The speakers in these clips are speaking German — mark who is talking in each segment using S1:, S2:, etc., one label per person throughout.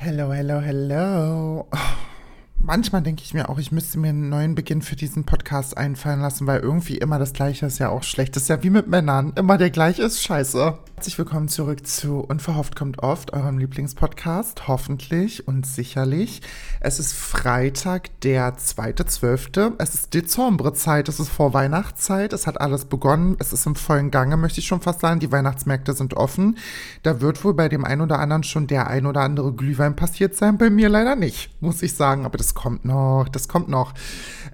S1: Hello, hello, hello. Oh, manchmal denke ich mir auch, ich müsste mir einen neuen Beginn für diesen Podcast einfallen lassen, weil irgendwie immer das Gleiche ist ja auch schlecht. Das ist ja wie mit Männern. Immer der gleiche ist scheiße. Herzlich willkommen zurück zu Unverhofft kommt oft, eurem Lieblingspodcast. Hoffentlich und sicherlich. Es ist Freitag, der 2.12. Es ist Dezemberzeit, es ist vor Weihnachtszeit. Es hat alles begonnen. Es ist im vollen Gange, möchte ich schon fast sagen. Die Weihnachtsmärkte sind offen. Da wird wohl bei dem einen oder anderen schon der ein oder andere Glühwein passiert sein. Bei mir leider nicht, muss ich sagen. Aber das kommt noch, das kommt noch.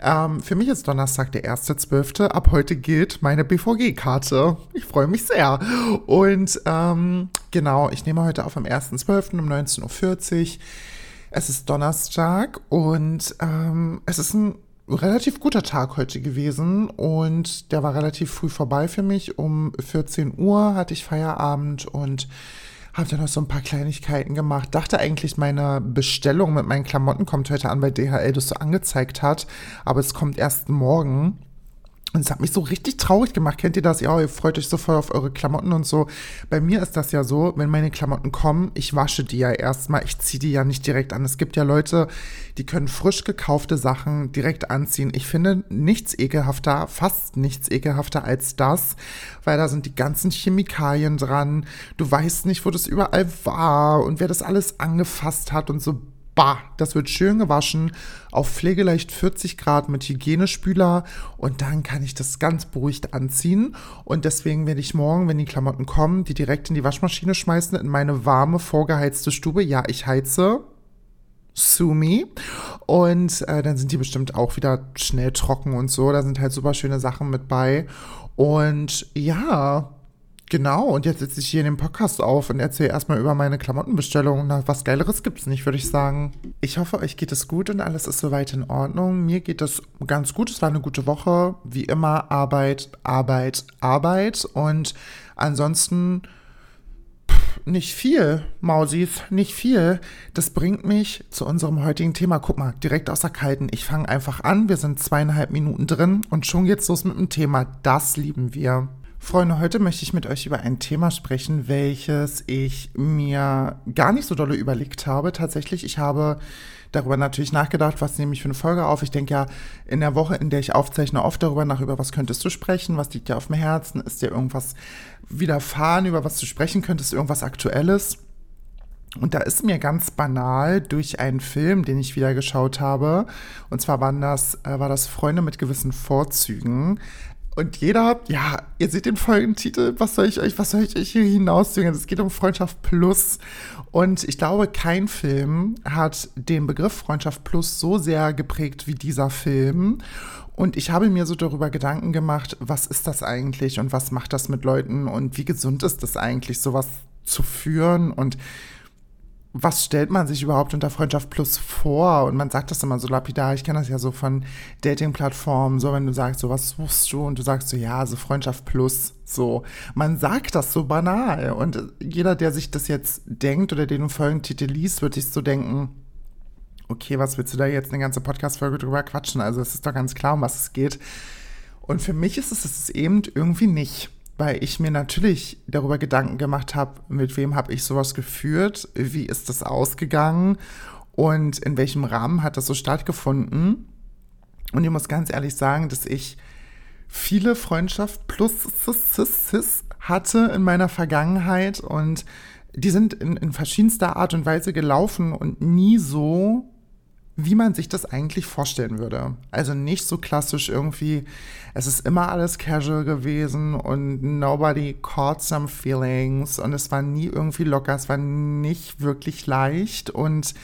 S1: Ähm, für mich ist Donnerstag der 1.12. Ab heute gilt meine BVG-Karte. Ich freue mich sehr. Und ähm, genau, ich nehme heute auf am 1.12. um 19.40 Uhr. Es ist Donnerstag und ähm, es ist ein relativ guter Tag heute gewesen und der war relativ früh vorbei für mich. Um 14 Uhr hatte ich Feierabend und habe dann noch so ein paar Kleinigkeiten gemacht. Dachte eigentlich, meine Bestellung mit meinen Klamotten kommt heute an, weil DHL das so angezeigt hat. Aber es kommt erst morgen. Und es hat mich so richtig traurig gemacht. Kennt ihr das? Ja, ihr freut euch so voll auf eure Klamotten und so. Bei mir ist das ja so, wenn meine Klamotten kommen, ich wasche die ja erstmal. Ich ziehe die ja nicht direkt an. Es gibt ja Leute, die können frisch gekaufte Sachen direkt anziehen. Ich finde nichts ekelhafter, fast nichts ekelhafter als das, weil da sind die ganzen Chemikalien dran. Du weißt nicht, wo das überall war und wer das alles angefasst hat und so bah, das wird schön gewaschen auf pflegeleicht 40 Grad mit Hygienespüler und dann kann ich das ganz beruhigt anziehen. Und deswegen werde ich morgen, wenn die Klamotten kommen, die direkt in die Waschmaschine schmeißen, in meine warme, vorgeheizte Stube. Ja, ich heize. Sumi. Und äh, dann sind die bestimmt auch wieder schnell trocken und so. Da sind halt super schöne Sachen mit bei. Und ja, Genau, und jetzt sitze ich hier in dem Podcast auf und erzähle erstmal über meine Klamottenbestellung. Na, was Geileres gibt es nicht, würde ich sagen. Ich hoffe, euch geht es gut und alles ist soweit in Ordnung. Mir geht es ganz gut. Es war eine gute Woche. Wie immer Arbeit, Arbeit, Arbeit. Und ansonsten nicht viel, Mausis, nicht viel. Das bringt mich zu unserem heutigen Thema. Guck mal, direkt aus der Kalten. Ich fange einfach an. Wir sind zweieinhalb Minuten drin und schon geht's los mit dem Thema. Das lieben wir. Freunde, heute möchte ich mit euch über ein Thema sprechen, welches ich mir gar nicht so dolle überlegt habe. Tatsächlich, ich habe darüber natürlich nachgedacht, was nehme ich für eine Folge auf. Ich denke ja in der Woche, in der ich aufzeichne, oft darüber nach, über was könntest du sprechen, was liegt dir auf dem Herzen, ist dir irgendwas widerfahren, über was du sprechen könntest, irgendwas Aktuelles. Und da ist mir ganz banal durch einen Film, den ich wieder geschaut habe, und zwar waren das, äh, war das Freunde mit gewissen Vorzügen, und jeder, ja, ihr seht den Folgentitel, was soll ich euch, was soll ich euch hier hinauszwingen? Es geht um Freundschaft Plus. Und ich glaube, kein Film hat den Begriff Freundschaft Plus so sehr geprägt wie dieser Film. Und ich habe mir so darüber Gedanken gemacht, was ist das eigentlich und was macht das mit Leuten und wie gesund ist das eigentlich, sowas zu führen und was stellt man sich überhaupt unter Freundschaft Plus vor? Und man sagt das immer so lapidar. Ich kenne das ja so von Dating-Plattformen, so wenn du sagst, so was suchst du? Und du sagst so, ja, so Freundschaft Plus, so. Man sagt das so banal. Und jeder, der sich das jetzt denkt oder den Folgentitel liest, wird sich so denken, okay, was willst du da jetzt eine ganze Podcast-Folge drüber quatschen? Also es ist doch ganz klar, um was es geht. Und für mich ist es es eben irgendwie nicht weil ich mir natürlich darüber Gedanken gemacht habe, mit wem habe ich sowas geführt, wie ist das ausgegangen und in welchem Rahmen hat das so stattgefunden. Und ich muss ganz ehrlich sagen, dass ich viele Freundschaft plus hatte in meiner Vergangenheit und die sind in, in verschiedenster Art und Weise gelaufen und nie so, wie man sich das eigentlich vorstellen würde. Also nicht so klassisch irgendwie, es ist immer alles casual gewesen und nobody caught some feelings und es war nie irgendwie locker, es war nicht wirklich leicht und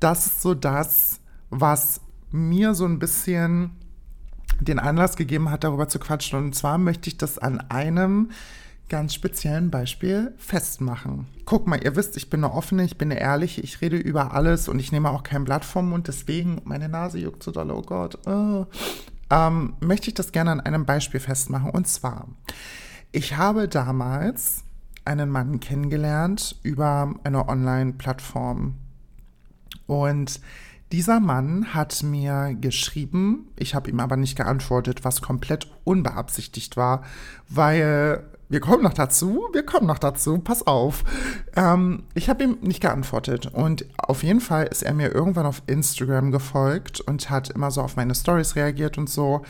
S1: das ist so das, was mir so ein bisschen den Anlass gegeben hat, darüber zu quatschen. Und zwar möchte ich das an einem ganz speziellen Beispiel festmachen. Guck mal, ihr wisst, ich bin eine offene, ich bin eine ehrliche, ich rede über alles und ich nehme auch kein Blatt vom Mund, deswegen, meine Nase juckt so doll, oh Gott. Oh. Ähm, möchte ich das gerne an einem Beispiel festmachen. Und zwar, ich habe damals einen Mann kennengelernt über eine Online-Plattform. Und dieser Mann hat mir geschrieben, ich habe ihm aber nicht geantwortet, was komplett unbeabsichtigt war, weil wir kommen noch dazu, wir kommen noch dazu, pass auf. Ähm, ich habe ihm nicht geantwortet und auf jeden Fall ist er mir irgendwann auf Instagram gefolgt und hat immer so auf meine Stories reagiert und so.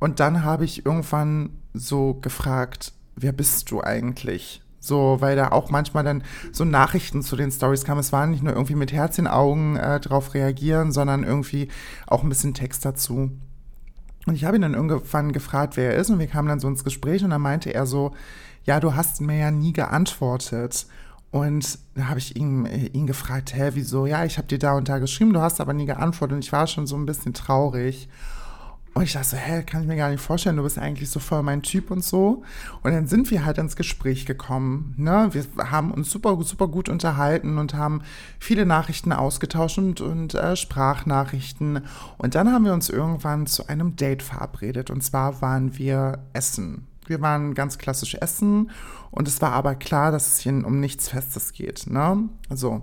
S1: Und dann habe ich irgendwann so gefragt, wer bist du eigentlich? So, weil da auch manchmal dann so Nachrichten zu den Stories kamen. Es war nicht nur irgendwie mit Herz in Augen äh, drauf reagieren, sondern irgendwie auch ein bisschen Text dazu. Und ich habe ihn dann irgendwann gefragt, wer er ist, und wir kamen dann so ins Gespräch und dann meinte er so, ja, du hast mir ja nie geantwortet. Und da habe ich ihn, ihn gefragt, hä, wieso? Ja, ich habe dir da und da geschrieben, du hast aber nie geantwortet. Und ich war schon so ein bisschen traurig. Und ich dachte so, hä, kann ich mir gar nicht vorstellen, du bist eigentlich so voll mein Typ und so. Und dann sind wir halt ins Gespräch gekommen. Ne? Wir haben uns super, super gut unterhalten und haben viele Nachrichten ausgetauscht und, und äh, Sprachnachrichten. Und dann haben wir uns irgendwann zu einem Date verabredet. Und zwar waren wir essen. Wir waren ganz klassisch essen und es war aber klar, dass es hier um nichts Festes geht. Ne? Also,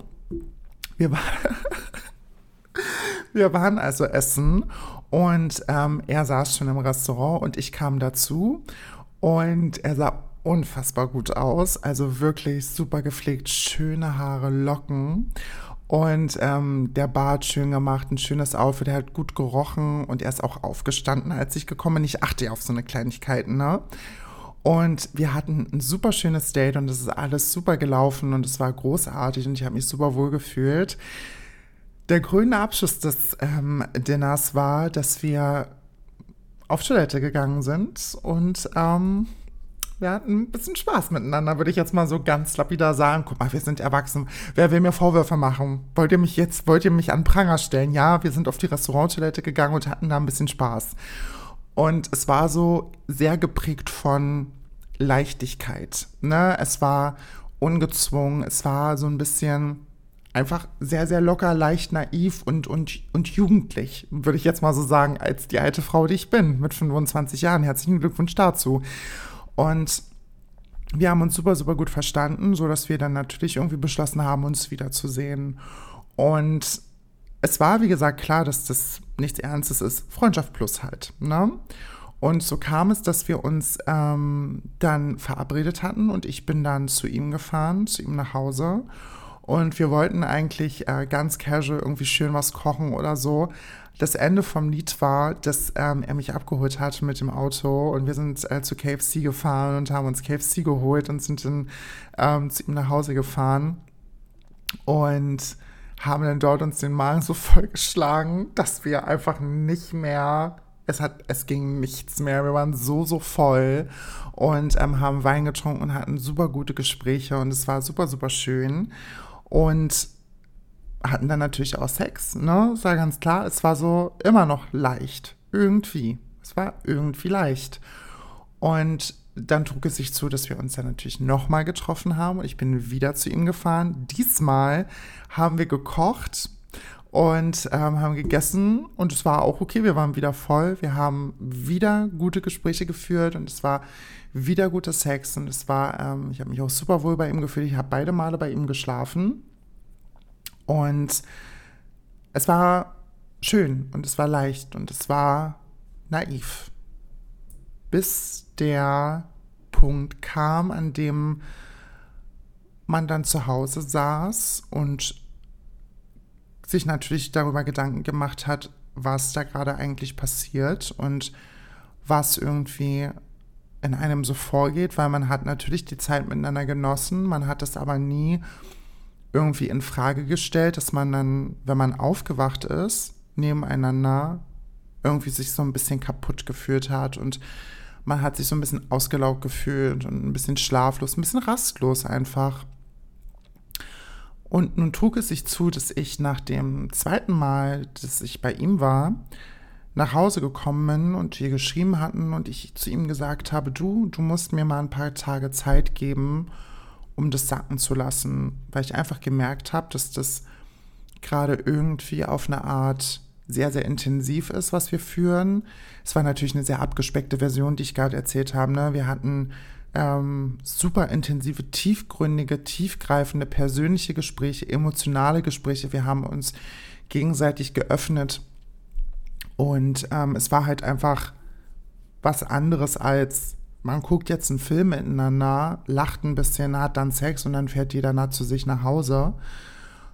S1: wir waren, wir waren also essen und ähm, er saß schon im Restaurant und ich kam dazu und er sah unfassbar gut aus. Also wirklich super gepflegt, schöne Haare, Locken. Und ähm, der Bart schön gemacht, ein schönes Outfit, er hat gut gerochen und er ist auch aufgestanden, als ich gekommen bin. Ich achte ja auf so eine Kleinigkeit, ne? Und wir hatten ein super schönes Date und es ist alles super gelaufen und es war großartig und ich habe mich super wohl gefühlt. Der grüne Abschluss des ähm, Dinners war, dass wir auf Toilette gegangen sind und ähm, wir hatten ein bisschen Spaß miteinander, würde ich jetzt mal so ganz lapidar sagen. Guck mal, wir sind erwachsen. Wer will mir Vorwürfe machen? Wollt ihr mich jetzt, wollt ihr mich an Pranger stellen? Ja, wir sind auf die Restauranttoilette gegangen und hatten da ein bisschen Spaß. Und es war so sehr geprägt von Leichtigkeit. Ne? Es war ungezwungen, es war so ein bisschen einfach sehr, sehr locker, leicht, naiv und, und, und jugendlich, würde ich jetzt mal so sagen, als die alte Frau, die ich bin, mit 25 Jahren. Herzlichen Glückwunsch dazu. Und wir haben uns super, super gut verstanden, sodass wir dann natürlich irgendwie beschlossen haben, uns wiederzusehen. Und es war, wie gesagt, klar, dass das nichts Ernstes ist. Freundschaft plus halt. Ne? Und so kam es, dass wir uns ähm, dann verabredet hatten und ich bin dann zu ihm gefahren, zu ihm nach Hause. Und wir wollten eigentlich äh, ganz casual irgendwie schön was kochen oder so. Das Ende vom Lied war, dass ähm, er mich abgeholt hat mit dem Auto und wir sind äh, zu KFC gefahren und haben uns KFC geholt und sind dann ähm, zu ihm nach Hause gefahren und haben dann dort uns den Magen so vollgeschlagen, dass wir einfach nicht mehr es hat, es ging nichts mehr. Wir waren so, so voll und ähm, haben Wein getrunken und hatten super gute Gespräche und es war super, super schön und hatten dann natürlich auch Sex, ne? War ganz klar. Es war so immer noch leicht. Irgendwie. Es war irgendwie leicht. Und dann trug es sich zu, dass wir uns dann natürlich nochmal getroffen haben. Ich bin wieder zu ihm gefahren. Diesmal haben wir gekocht und ähm, haben gegessen und es war auch okay. Wir waren wieder voll. Wir haben wieder gute Gespräche geführt und es war wieder guter Sex und es war, ähm, ich habe mich auch super wohl bei ihm gefühlt. Ich habe beide Male bei ihm geschlafen und es war schön und es war leicht und es war naiv. Bis der Punkt kam, an dem man dann zu Hause saß und sich natürlich darüber Gedanken gemacht hat, was da gerade eigentlich passiert und was irgendwie in einem so vorgeht, weil man hat natürlich die Zeit miteinander genossen, man hat es aber nie irgendwie in Frage gestellt, dass man dann, wenn man aufgewacht ist, nebeneinander irgendwie sich so ein bisschen kaputt gefühlt hat und man hat sich so ein bisschen ausgelaugt gefühlt und ein bisschen schlaflos, ein bisschen rastlos einfach. Und nun trug es sich zu, dass ich nach dem zweiten Mal, dass ich bei ihm war, nach Hause gekommen bin und wir geschrieben hatten und ich zu ihm gesagt habe, du, du musst mir mal ein paar Tage Zeit geben, um das sacken zu lassen, weil ich einfach gemerkt habe, dass das gerade irgendwie auf eine Art sehr, sehr intensiv ist, was wir führen. Es war natürlich eine sehr abgespeckte Version, die ich gerade erzählt habe. Ne? Wir hatten ähm, super intensive, tiefgründige, tiefgreifende persönliche Gespräche, emotionale Gespräche. Wir haben uns gegenseitig geöffnet und ähm, es war halt einfach was anderes als man guckt jetzt einen Film miteinander, lacht ein bisschen, hat dann Sex und dann fährt jeder nah zu sich nach Hause,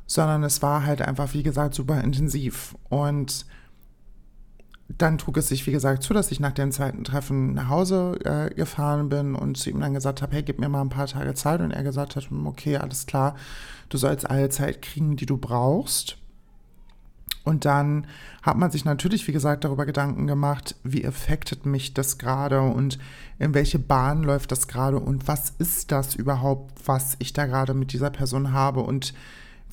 S1: sondern es war halt einfach, wie gesagt, super intensiv. Und dann trug es sich, wie gesagt, zu, dass ich nach dem zweiten Treffen nach Hause äh, gefahren bin und zu ihm dann gesagt habe, hey, gib mir mal ein paar Tage Zeit. Und er gesagt hat, okay, alles klar, du sollst alle Zeit kriegen, die du brauchst. Und dann hat man sich natürlich, wie gesagt, darüber Gedanken gemacht, wie affectet mich das gerade und in welche Bahn läuft das gerade und was ist das überhaupt, was ich da gerade mit dieser Person habe und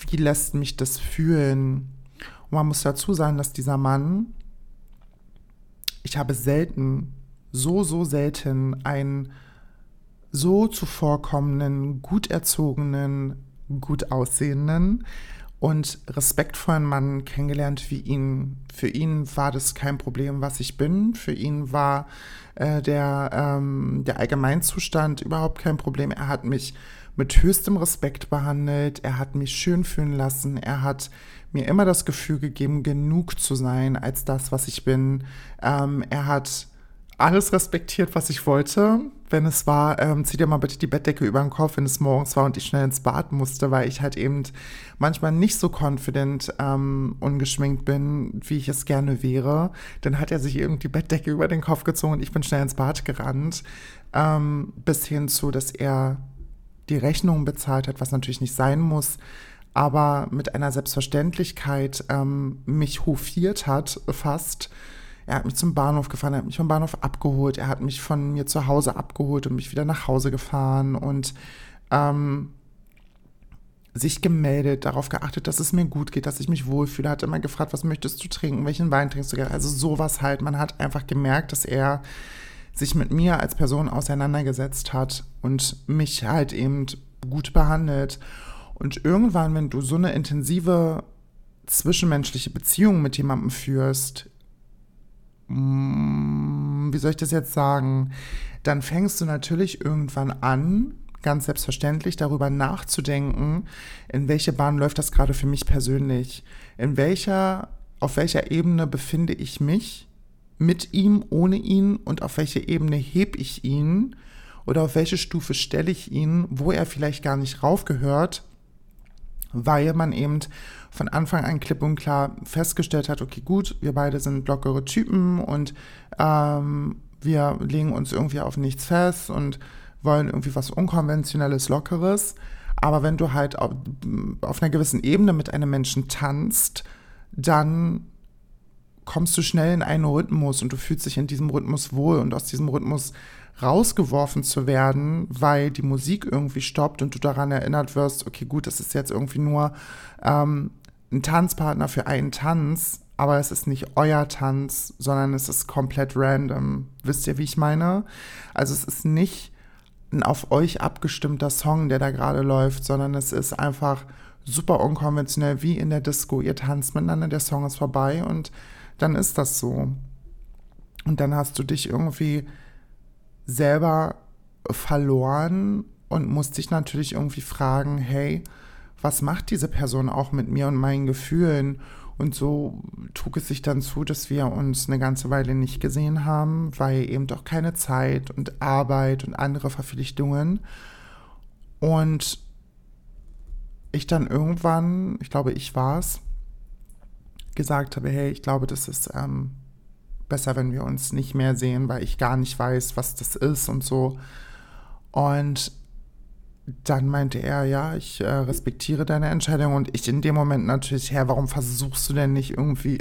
S1: wie lässt mich das fühlen. Und man muss dazu sagen, dass dieser Mann, ich habe selten, so, so selten einen so zuvorkommenden, gut erzogenen, gut aussehenden, und respektvollen Mann kennengelernt wie ihn. Für ihn war das kein Problem, was ich bin. Für ihn war äh, der, ähm, der Allgemeinzustand überhaupt kein Problem. Er hat mich mit höchstem Respekt behandelt. Er hat mich schön fühlen lassen. Er hat mir immer das Gefühl gegeben, genug zu sein als das, was ich bin. Ähm, er hat alles respektiert, was ich wollte. Wenn es war, ähm, zieh dir mal bitte die Bettdecke über den Kopf, wenn es morgens war und ich schnell ins Bad musste, weil ich halt eben manchmal nicht so confident ähm, ungeschminkt bin, wie ich es gerne wäre. Dann hat er sich eben die Bettdecke über den Kopf gezogen und ich bin schnell ins Bad gerannt. Ähm, bis hin zu, dass er die Rechnung bezahlt hat, was natürlich nicht sein muss aber mit einer Selbstverständlichkeit ähm, mich hofiert hat, fast, er hat mich zum Bahnhof gefahren, er hat mich vom Bahnhof abgeholt, er hat mich von mir zu Hause abgeholt und mich wieder nach Hause gefahren und ähm, sich gemeldet, darauf geachtet, dass es mir gut geht, dass ich mich wohlfühle, hat immer gefragt, was möchtest du trinken, welchen Wein trinkst du gerne, also sowas halt. Man hat einfach gemerkt, dass er sich mit mir als Person auseinandergesetzt hat und mich halt eben gut behandelt. Und irgendwann, wenn du so eine intensive zwischenmenschliche Beziehung mit jemandem führst, wie soll ich das jetzt sagen, dann fängst du natürlich irgendwann an, ganz selbstverständlich darüber nachzudenken, in welche Bahn läuft das gerade für mich persönlich, in welcher, auf welcher Ebene befinde ich mich mit ihm, ohne ihn? Und auf welche Ebene heb ich ihn? Oder auf welche Stufe stelle ich ihn, wo er vielleicht gar nicht raufgehört, weil man eben von Anfang an klipp und klar festgestellt hat, okay, gut, wir beide sind lockere Typen und ähm, wir legen uns irgendwie auf nichts fest und wollen irgendwie was Unkonventionelles, Lockeres. Aber wenn du halt auf, auf einer gewissen Ebene mit einem Menschen tanzt, dann kommst du schnell in einen Rhythmus und du fühlst dich in diesem Rhythmus wohl und aus diesem Rhythmus rausgeworfen zu werden, weil die Musik irgendwie stoppt und du daran erinnert wirst, okay, gut, das ist jetzt irgendwie nur ähm, ein Tanzpartner für einen Tanz, aber es ist nicht euer Tanz, sondern es ist komplett random. Wisst ihr, wie ich meine? Also es ist nicht ein auf euch abgestimmter Song, der da gerade läuft, sondern es ist einfach super unkonventionell, wie in der Disco. Ihr tanzt miteinander, der Song ist vorbei und dann ist das so. Und dann hast du dich irgendwie selber verloren und musst dich natürlich irgendwie fragen, hey, was macht diese Person auch mit mir und meinen Gefühlen? Und so trug es sich dann zu, dass wir uns eine ganze Weile nicht gesehen haben, weil eben doch keine Zeit und Arbeit und andere Verpflichtungen. Und ich dann irgendwann, ich glaube, ich war es, gesagt habe, hey, ich glaube, das ist ähm, besser, wenn wir uns nicht mehr sehen, weil ich gar nicht weiß, was das ist und so. Und dann meinte er, ja, ich äh, respektiere deine Entscheidung und ich in dem Moment natürlich, Herr, warum versuchst du denn nicht irgendwie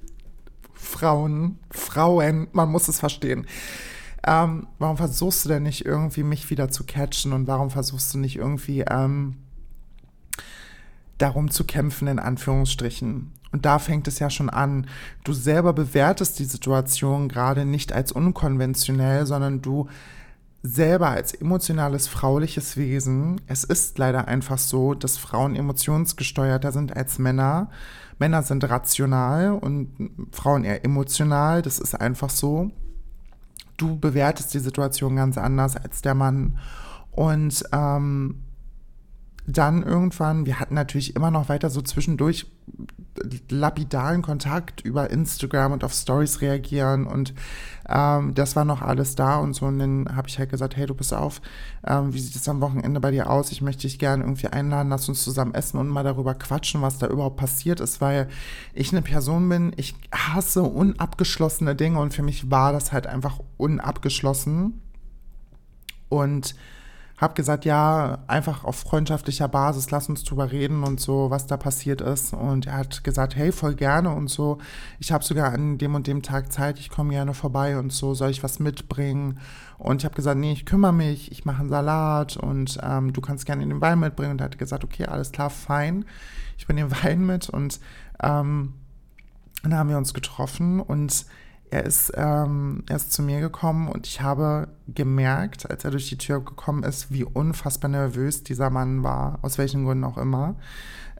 S1: Frauen, Frauen, man muss es verstehen. Ähm, warum versuchst du denn nicht irgendwie mich wieder zu catchen und warum versuchst du nicht irgendwie ähm, darum zu kämpfen, in Anführungsstrichen? Und da fängt es ja schon an. Du selber bewertest die Situation gerade nicht als unkonventionell, sondern du selber als emotionales frauliches Wesen, es ist leider einfach so, dass Frauen emotionsgesteuerter sind als Männer. Männer sind rational und Frauen eher emotional, das ist einfach so. Du bewertest die Situation ganz anders als der Mann. Und ähm, dann irgendwann, wir hatten natürlich immer noch weiter so zwischendurch lapidalen Kontakt über Instagram und auf Stories reagieren und ähm, das war noch alles da und so. Und dann habe ich halt gesagt, hey, du bist auf, ähm, wie sieht es am Wochenende bei dir aus? Ich möchte dich gerne irgendwie einladen, lass uns zusammen essen und mal darüber quatschen, was da überhaupt passiert ist, weil ich eine Person bin, ich hasse unabgeschlossene Dinge und für mich war das halt einfach unabgeschlossen. Und habe gesagt, ja, einfach auf freundschaftlicher Basis, lass uns drüber reden und so, was da passiert ist. Und er hat gesagt, hey, voll gerne und so. Ich habe sogar an dem und dem Tag Zeit, ich komme gerne vorbei und so, soll ich was mitbringen? Und ich habe gesagt, nee, ich kümmere mich, ich mache einen Salat und ähm, du kannst gerne den Wein mitbringen. Und er hat gesagt, okay, alles klar, fein. Ich bringe den Wein mit und ähm, dann haben wir uns getroffen und er ist, ähm, er ist zu mir gekommen und ich habe gemerkt, als er durch die Tür gekommen ist, wie unfassbar nervös dieser Mann war, aus welchen Gründen auch immer.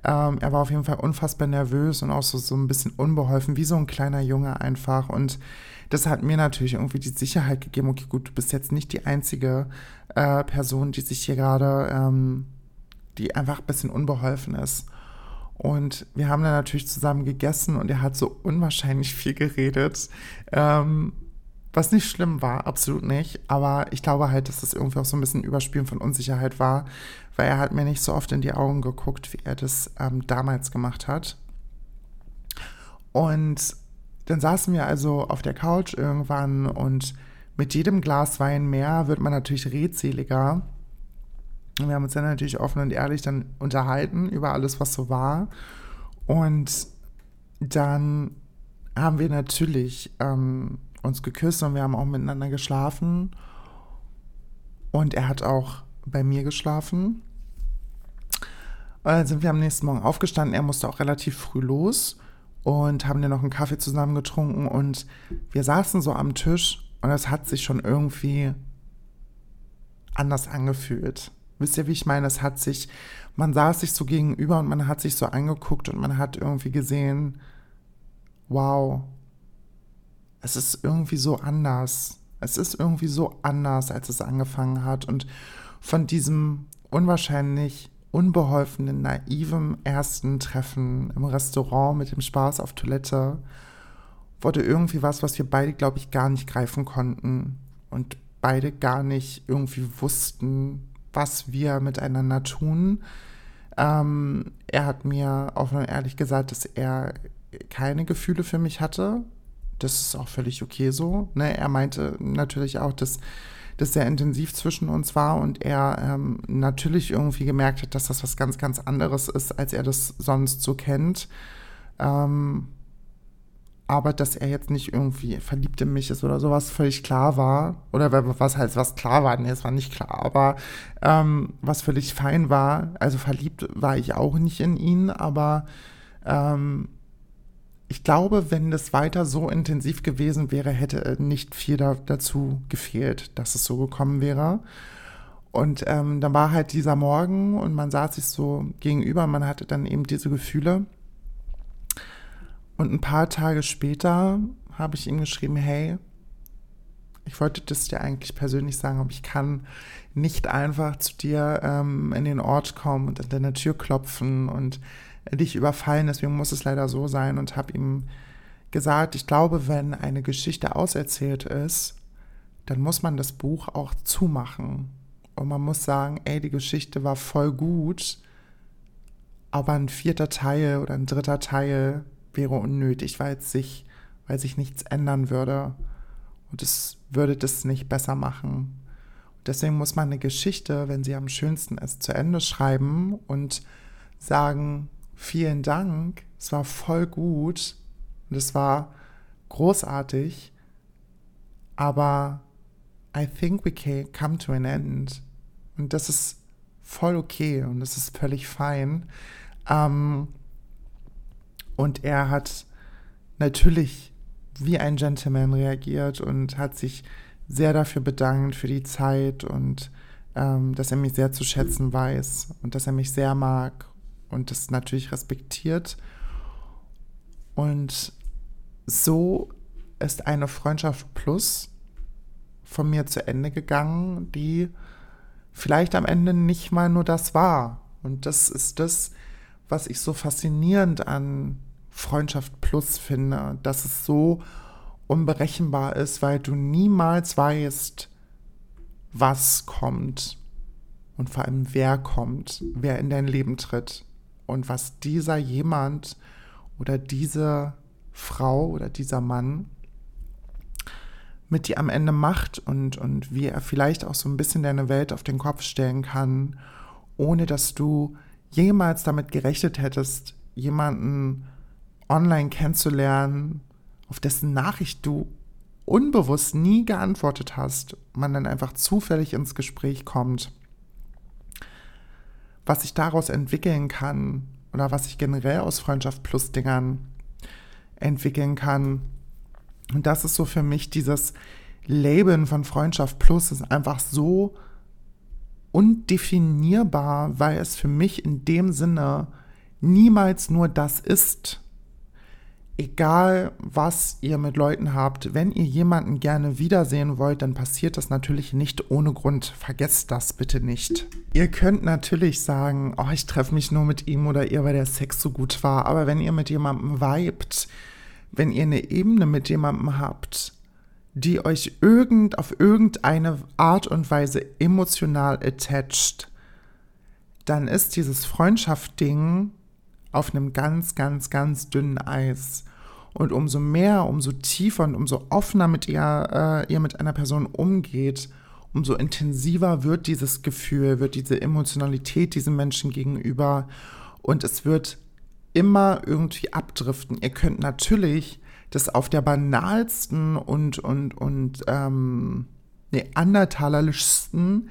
S1: Ähm, er war auf jeden Fall unfassbar nervös und auch so, so ein bisschen unbeholfen, wie so ein kleiner Junge einfach. Und das hat mir natürlich irgendwie die Sicherheit gegeben, okay, gut, du bist jetzt nicht die einzige äh, Person, die sich hier gerade, ähm, die einfach ein bisschen unbeholfen ist. Und wir haben dann natürlich zusammen gegessen und er hat so unwahrscheinlich viel geredet. Ähm, was nicht schlimm war, absolut nicht. Aber ich glaube halt, dass das irgendwie auch so ein bisschen Überspielen von Unsicherheit war, weil er hat mir nicht so oft in die Augen geguckt, wie er das ähm, damals gemacht hat. Und dann saßen wir also auf der Couch irgendwann und mit jedem Glas Wein mehr wird man natürlich redseliger. Wir haben uns dann natürlich offen und ehrlich dann unterhalten über alles, was so war. Und dann haben wir natürlich ähm, uns geküsst und wir haben auch miteinander geschlafen. Und er hat auch bei mir geschlafen. Und dann sind wir am nächsten Morgen aufgestanden. Er musste auch relativ früh los und haben dann noch einen Kaffee zusammen getrunken. Und wir saßen so am Tisch und es hat sich schon irgendwie anders angefühlt. Wisst ihr, wie ich meine? Es hat sich, man saß sich so gegenüber und man hat sich so angeguckt und man hat irgendwie gesehen, wow, es ist irgendwie so anders. Es ist irgendwie so anders, als es angefangen hat. Und von diesem unwahrscheinlich unbeholfenen, naiven ersten Treffen im Restaurant mit dem Spaß auf Toilette wurde irgendwie was, was wir beide, glaube ich, gar nicht greifen konnten und beide gar nicht irgendwie wussten, was wir miteinander tun. Ähm, er hat mir offen und ehrlich gesagt, dass er keine Gefühle für mich hatte. Das ist auch völlig okay so. Ne? Er meinte natürlich auch, dass das sehr intensiv zwischen uns war und er ähm, natürlich irgendwie gemerkt hat, dass das was ganz, ganz anderes ist, als er das sonst so kennt. Ähm, aber dass er jetzt nicht irgendwie verliebt in mich ist oder sowas völlig klar war. Oder was heißt, was klar war? Nee, es war nicht klar. Aber ähm, was völlig fein war, also verliebt war ich auch nicht in ihn, aber ähm, ich glaube, wenn das weiter so intensiv gewesen wäre, hätte nicht viel da, dazu gefehlt, dass es so gekommen wäre. Und ähm, dann war halt dieser Morgen und man saß sich so gegenüber, man hatte dann eben diese Gefühle. Und ein paar Tage später habe ich ihm geschrieben, hey, ich wollte das dir eigentlich persönlich sagen, aber ich kann nicht einfach zu dir ähm, in den Ort kommen und an deine Tür klopfen und dich überfallen. Deswegen muss es leider so sein und habe ihm gesagt, ich glaube, wenn eine Geschichte auserzählt ist, dann muss man das Buch auch zumachen. Und man muss sagen, ey, die Geschichte war voll gut, aber ein vierter Teil oder ein dritter Teil wäre unnötig, weil sich, weil sich nichts ändern würde. Und es würde das nicht besser machen. deswegen muss man eine Geschichte, wenn sie am schönsten ist, zu Ende schreiben und sagen, vielen Dank, es war voll gut und es war großartig, aber I think we can come to an end. Und das ist voll okay und das ist völlig fein. Ähm, und er hat natürlich wie ein Gentleman reagiert und hat sich sehr dafür bedankt für die Zeit und ähm, dass er mich sehr zu schätzen weiß und dass er mich sehr mag und das natürlich respektiert. Und so ist eine Freundschaft plus von mir zu Ende gegangen, die vielleicht am Ende nicht mal nur das war. Und das ist das, was ich so faszinierend an Freundschaft Plus finde, dass es so unberechenbar ist, weil du niemals weißt, was kommt und vor allem wer kommt, wer in dein Leben tritt und was dieser jemand oder diese Frau oder dieser Mann mit dir am Ende macht und, und wie er vielleicht auch so ein bisschen deine Welt auf den Kopf stellen kann, ohne dass du jemals damit gerechnet hättest, jemanden online kennenzulernen, auf dessen Nachricht du unbewusst nie geantwortet hast, man dann einfach zufällig ins Gespräch kommt. Was sich daraus entwickeln kann oder was sich generell aus Freundschaft Plus Dingern entwickeln kann. Und das ist so für mich dieses Labeln von Freundschaft Plus ist einfach so undefinierbar, weil es für mich in dem Sinne niemals nur das ist. Egal, was ihr mit Leuten habt, wenn ihr jemanden gerne wiedersehen wollt, dann passiert das natürlich nicht ohne Grund. Vergesst das bitte nicht. Ihr könnt natürlich sagen, oh, ich treffe mich nur mit ihm oder ihr, weil der Sex so gut war. Aber wenn ihr mit jemandem vibet, wenn ihr eine Ebene mit jemandem habt, die euch irgend auf irgendeine Art und Weise emotional attached, dann ist dieses Freundschaft-Ding auf einem ganz, ganz, ganz dünnen Eis. Und umso mehr, umso tiefer und umso offener mit ihr, äh, ihr mit einer Person umgeht, umso intensiver wird dieses Gefühl, wird diese Emotionalität diesem Menschen gegenüber. Und es wird immer irgendwie abdriften. Ihr könnt natürlich das auf der banalsten und, und, und ähm, neandertalerischsten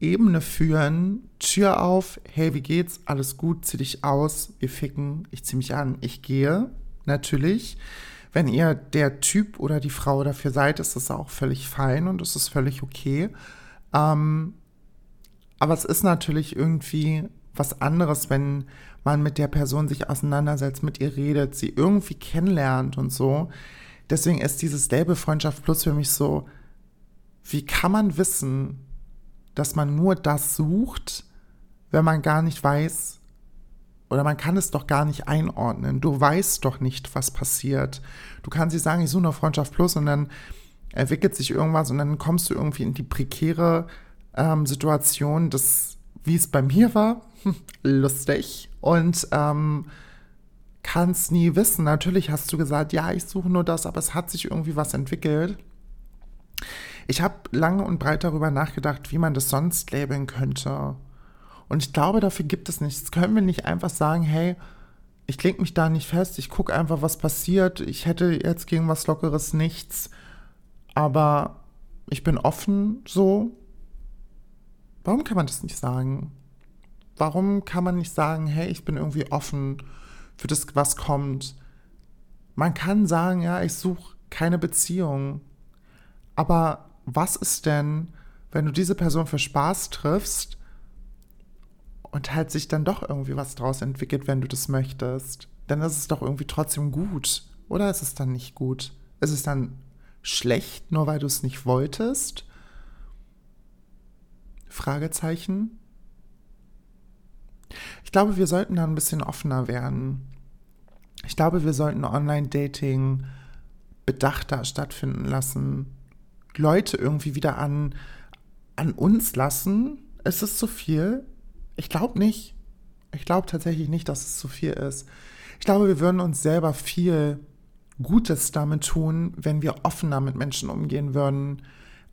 S1: Ebene führen. Tür auf, hey, wie geht's? Alles gut, zieh dich aus, wir ficken, ich zieh mich an, ich gehe, natürlich. Wenn ihr der Typ oder die Frau dafür seid, ist das auch völlig fein und es ist völlig okay. Ähm, aber es ist natürlich irgendwie was anderes, wenn man mit der Person sich auseinandersetzt, mit ihr redet, sie irgendwie kennenlernt und so. Deswegen ist dieses Label Freundschaft Plus für mich so, wie kann man wissen, dass man nur das sucht, wenn man gar nicht weiß, oder man kann es doch gar nicht einordnen. Du weißt doch nicht, was passiert. Du kannst dir sagen, ich suche nur Freundschaft Plus und dann entwickelt sich irgendwas und dann kommst du irgendwie in die prekäre ähm, Situation, dass, wie es bei mir war, lustig und ähm, kannst nie wissen. Natürlich hast du gesagt, ja, ich suche nur das, aber es hat sich irgendwie was entwickelt. Ich habe lange und breit darüber nachgedacht, wie man das sonst labeln könnte. Und ich glaube, dafür gibt es nichts. Können wir nicht einfach sagen, hey, ich klinge mich da nicht fest, ich gucke einfach, was passiert. Ich hätte jetzt gegen was Lockeres nichts, aber ich bin offen so. Warum kann man das nicht sagen? Warum kann man nicht sagen, hey, ich bin irgendwie offen für das, was kommt? Man kann sagen, ja, ich suche keine Beziehung. Aber was ist denn, wenn du diese Person für Spaß triffst und halt sich dann doch irgendwie was draus entwickelt, wenn du das möchtest? Dann ist es doch irgendwie trotzdem gut. Oder ist es dann nicht gut? Ist es dann schlecht, nur weil du es nicht wolltest? Fragezeichen. Ich glaube, wir sollten da ein bisschen offener werden. Ich glaube, wir sollten Online-Dating bedachter stattfinden lassen. Leute irgendwie wieder an, an uns lassen. Ist es zu viel? Ich glaube nicht. Ich glaube tatsächlich nicht, dass es zu viel ist. Ich glaube, wir würden uns selber viel Gutes damit tun, wenn wir offener mit Menschen umgehen würden,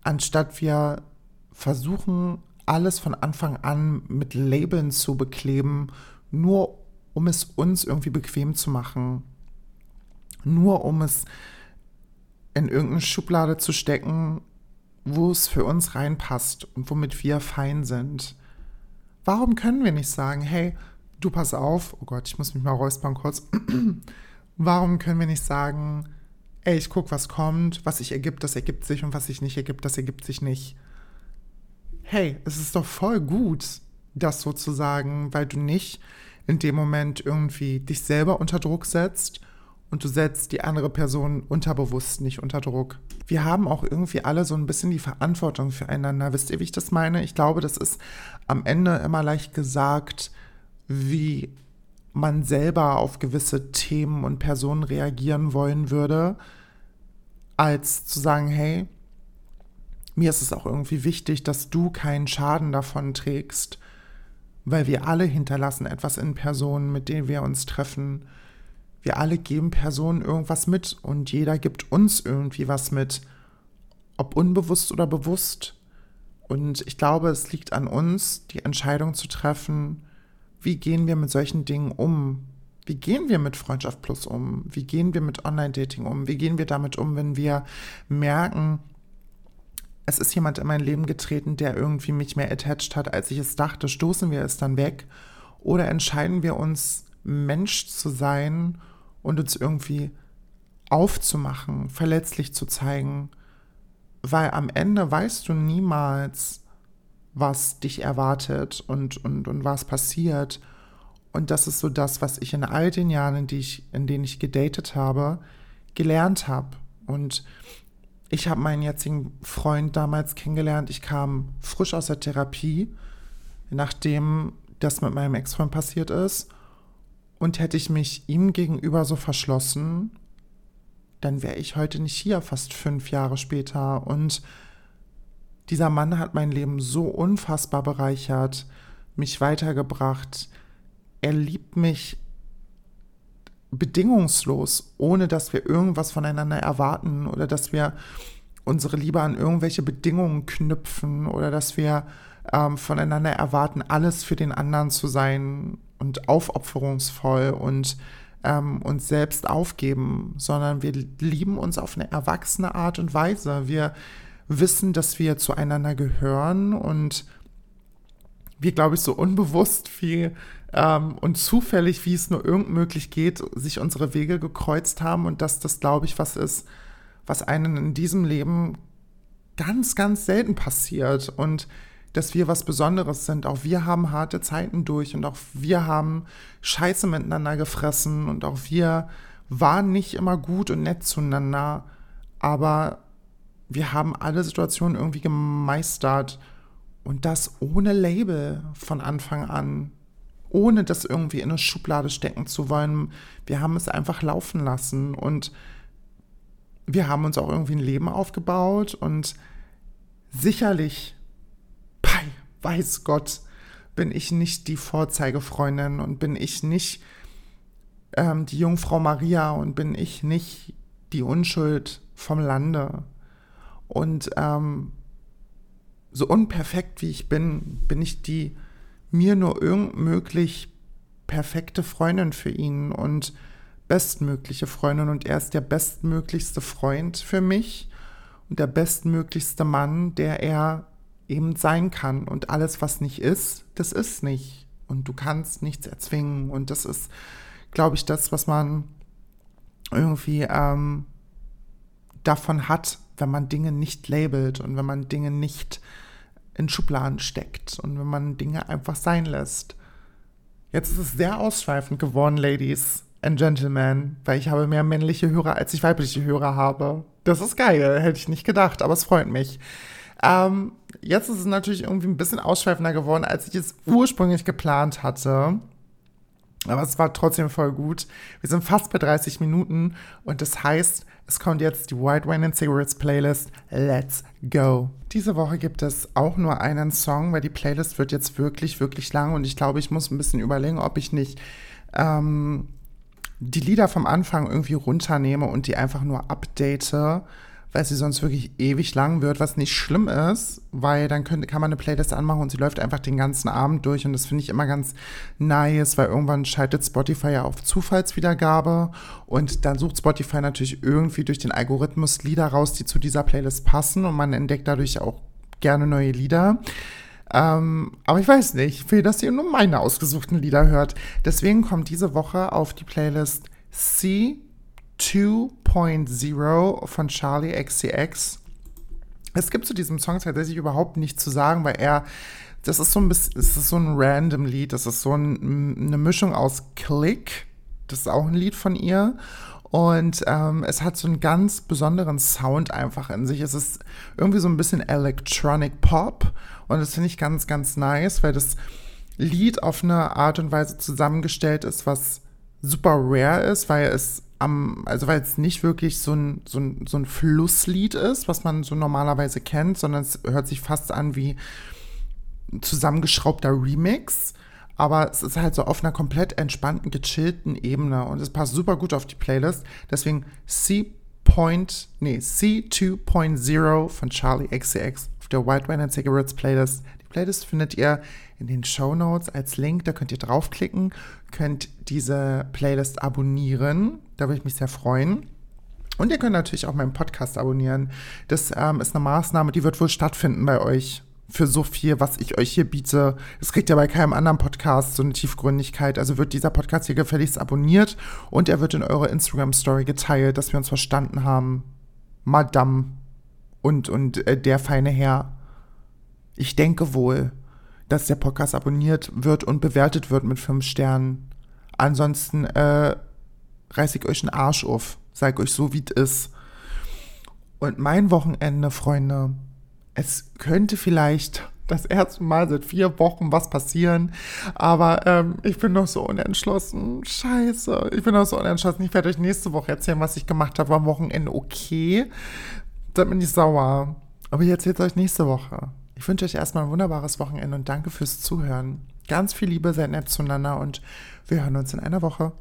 S1: anstatt wir versuchen, alles von Anfang an mit Labeln zu bekleben, nur um es uns irgendwie bequem zu machen. Nur um es in irgendeine Schublade zu stecken, wo es für uns reinpasst und womit wir fein sind. Warum können wir nicht sagen, hey, du pass auf, oh Gott, ich muss mich mal räuspern kurz. Warum können wir nicht sagen, ey, ich guck, was kommt, was sich ergibt, das ergibt sich und was sich nicht ergibt, das ergibt sich nicht hey, es ist doch voll gut, das sozusagen, weil du nicht in dem Moment irgendwie dich selber unter Druck setzt und du setzt die andere Person unterbewusst nicht unter Druck. Wir haben auch irgendwie alle so ein bisschen die Verantwortung füreinander. Wisst ihr, wie ich das meine? Ich glaube, das ist am Ende immer leicht gesagt, wie man selber auf gewisse Themen und Personen reagieren wollen würde, als zu sagen, hey, mir ist es auch irgendwie wichtig, dass du keinen Schaden davon trägst, weil wir alle hinterlassen etwas in Personen, mit denen wir uns treffen. Wir alle geben Personen irgendwas mit und jeder gibt uns irgendwie was mit, ob unbewusst oder bewusst. Und ich glaube, es liegt an uns, die Entscheidung zu treffen, wie gehen wir mit solchen Dingen um? Wie gehen wir mit Freundschaft Plus um? Wie gehen wir mit Online-Dating um? Wie gehen wir damit um, wenn wir merken, es ist jemand in mein Leben getreten, der irgendwie mich mehr attached hat, als ich es dachte, stoßen wir es dann weg? Oder entscheiden wir uns, Mensch zu sein und uns irgendwie aufzumachen, verletzlich zu zeigen? Weil am Ende weißt du niemals, was dich erwartet und, und, und was passiert. Und das ist so das, was ich in all den Jahren, in, die ich, in denen ich gedatet habe, gelernt habe. Und ich habe meinen jetzigen Freund damals kennengelernt. Ich kam frisch aus der Therapie, nachdem das mit meinem Ex-Freund passiert ist. Und hätte ich mich ihm gegenüber so verschlossen, dann wäre ich heute nicht hier, fast fünf Jahre später. Und dieser Mann hat mein Leben so unfassbar bereichert, mich weitergebracht. Er liebt mich bedingungslos, ohne dass wir irgendwas voneinander erwarten oder dass wir unsere Liebe an irgendwelche Bedingungen knüpfen oder dass wir ähm, voneinander erwarten, alles für den anderen zu sein und aufopferungsvoll und ähm, uns selbst aufgeben, sondern wir lieben uns auf eine erwachsene Art und Weise. Wir wissen, dass wir zueinander gehören und wir, glaube ich, so unbewusst wie ähm, und zufällig, wie es nur irgend möglich geht, sich unsere Wege gekreuzt haben und dass das, glaube ich, was ist, was einen in diesem Leben ganz, ganz selten passiert und dass wir was Besonderes sind. Auch wir haben harte Zeiten durch und auch wir haben Scheiße miteinander gefressen und auch wir waren nicht immer gut und nett zueinander, aber wir haben alle Situationen irgendwie gemeistert und das ohne Label von Anfang an ohne das irgendwie in eine Schublade stecken zu wollen. Wir haben es einfach laufen lassen und wir haben uns auch irgendwie ein Leben aufgebaut und sicherlich, weiß Gott, bin ich nicht die Vorzeigefreundin und bin ich nicht ähm, die Jungfrau Maria und bin ich nicht die Unschuld vom Lande. Und ähm, so unperfekt wie ich bin, bin ich die mir nur irgend möglich perfekte Freundin für ihn und bestmögliche Freundin und er ist der bestmöglichste Freund für mich und der bestmöglichste Mann, der er eben sein kann. Und alles, was nicht ist, das ist nicht. Und du kannst nichts erzwingen. Und das ist, glaube ich, das, was man irgendwie ähm, davon hat, wenn man Dinge nicht labelt und wenn man Dinge nicht in Schubladen steckt und wenn man Dinge einfach sein lässt. Jetzt ist es sehr ausschweifend geworden, Ladies and Gentlemen, weil ich habe mehr männliche Hörer, als ich weibliche Hörer habe. Das ist geil, hätte ich nicht gedacht, aber es freut mich. Ähm, jetzt ist es natürlich irgendwie ein bisschen ausschweifender geworden, als ich es ursprünglich geplant hatte. Aber es war trotzdem voll gut. Wir sind fast bei 30 Minuten und das heißt, es kommt jetzt die White Wine and Cigarettes Playlist. Let's go. Diese Woche gibt es auch nur einen Song, weil die Playlist wird jetzt wirklich, wirklich lang und ich glaube, ich muss ein bisschen überlegen, ob ich nicht ähm, die Lieder vom Anfang irgendwie runternehme und die einfach nur update weil sie sonst wirklich ewig lang wird, was nicht schlimm ist, weil dann könnte, kann man eine Playlist anmachen und sie läuft einfach den ganzen Abend durch und das finde ich immer ganz nice, weil irgendwann schaltet Spotify ja auf Zufallswiedergabe und dann sucht Spotify natürlich irgendwie durch den Algorithmus Lieder raus, die zu dieser Playlist passen und man entdeckt dadurch auch gerne neue Lieder. Ähm, aber ich weiß nicht, ich will, dass ihr nur meine ausgesuchten Lieder hört. Deswegen kommt diese Woche auf die Playlist C 2.0 von Charlie XCX. Es gibt zu diesem Song tatsächlich überhaupt nichts zu sagen, weil er, das ist so ein bisschen, es ist so ein random Lied, das ist so ein, eine Mischung aus Click, das ist auch ein Lied von ihr. Und ähm, es hat so einen ganz besonderen Sound einfach in sich. Es ist irgendwie so ein bisschen Electronic Pop. Und das finde ich ganz, ganz nice, weil das Lied auf eine Art und Weise zusammengestellt ist, was super rare ist, weil es am, also weil es nicht wirklich so ein, so, ein, so ein Flusslied ist, was man so normalerweise kennt, sondern es hört sich fast an wie ein zusammengeschraubter Remix. Aber es ist halt so auf einer komplett entspannten, gechillten Ebene und es passt super gut auf die Playlist. Deswegen C. Point, nee, C2.0 von Charlie XCX auf der White Wine and Cigarettes Playlist. Die Playlist findet ihr in den Show Notes als Link. Da könnt ihr draufklicken, könnt diese Playlist abonnieren. Da würde ich mich sehr freuen. Und ihr könnt natürlich auch meinen Podcast abonnieren. Das ähm, ist eine Maßnahme, die wird wohl stattfinden bei euch. Für so viel, was ich euch hier biete. Es kriegt ja bei keinem anderen Podcast so eine Tiefgründigkeit. Also wird dieser Podcast hier gefälligst abonniert und er wird in eure Instagram-Story geteilt, dass wir uns verstanden haben. Madame und, und äh, der feine Herr. Ich denke wohl dass der Podcast abonniert wird und bewertet wird mit fünf Sternen. Ansonsten äh, reiß ich euch einen Arsch auf. Sag euch so, wie es ist. Und mein Wochenende, Freunde, es könnte vielleicht das erste Mal seit vier Wochen was passieren, aber ähm, ich bin noch so unentschlossen. Scheiße, ich bin noch so unentschlossen. Ich werde euch nächste Woche erzählen, was ich gemacht habe am Wochenende. Okay, dann bin ich sauer. Aber ich erzähle es euch nächste Woche. Ich wünsche euch erstmal ein wunderbares Wochenende und danke fürs Zuhören. Ganz viel Liebe, seid nett zueinander und wir hören uns in einer Woche.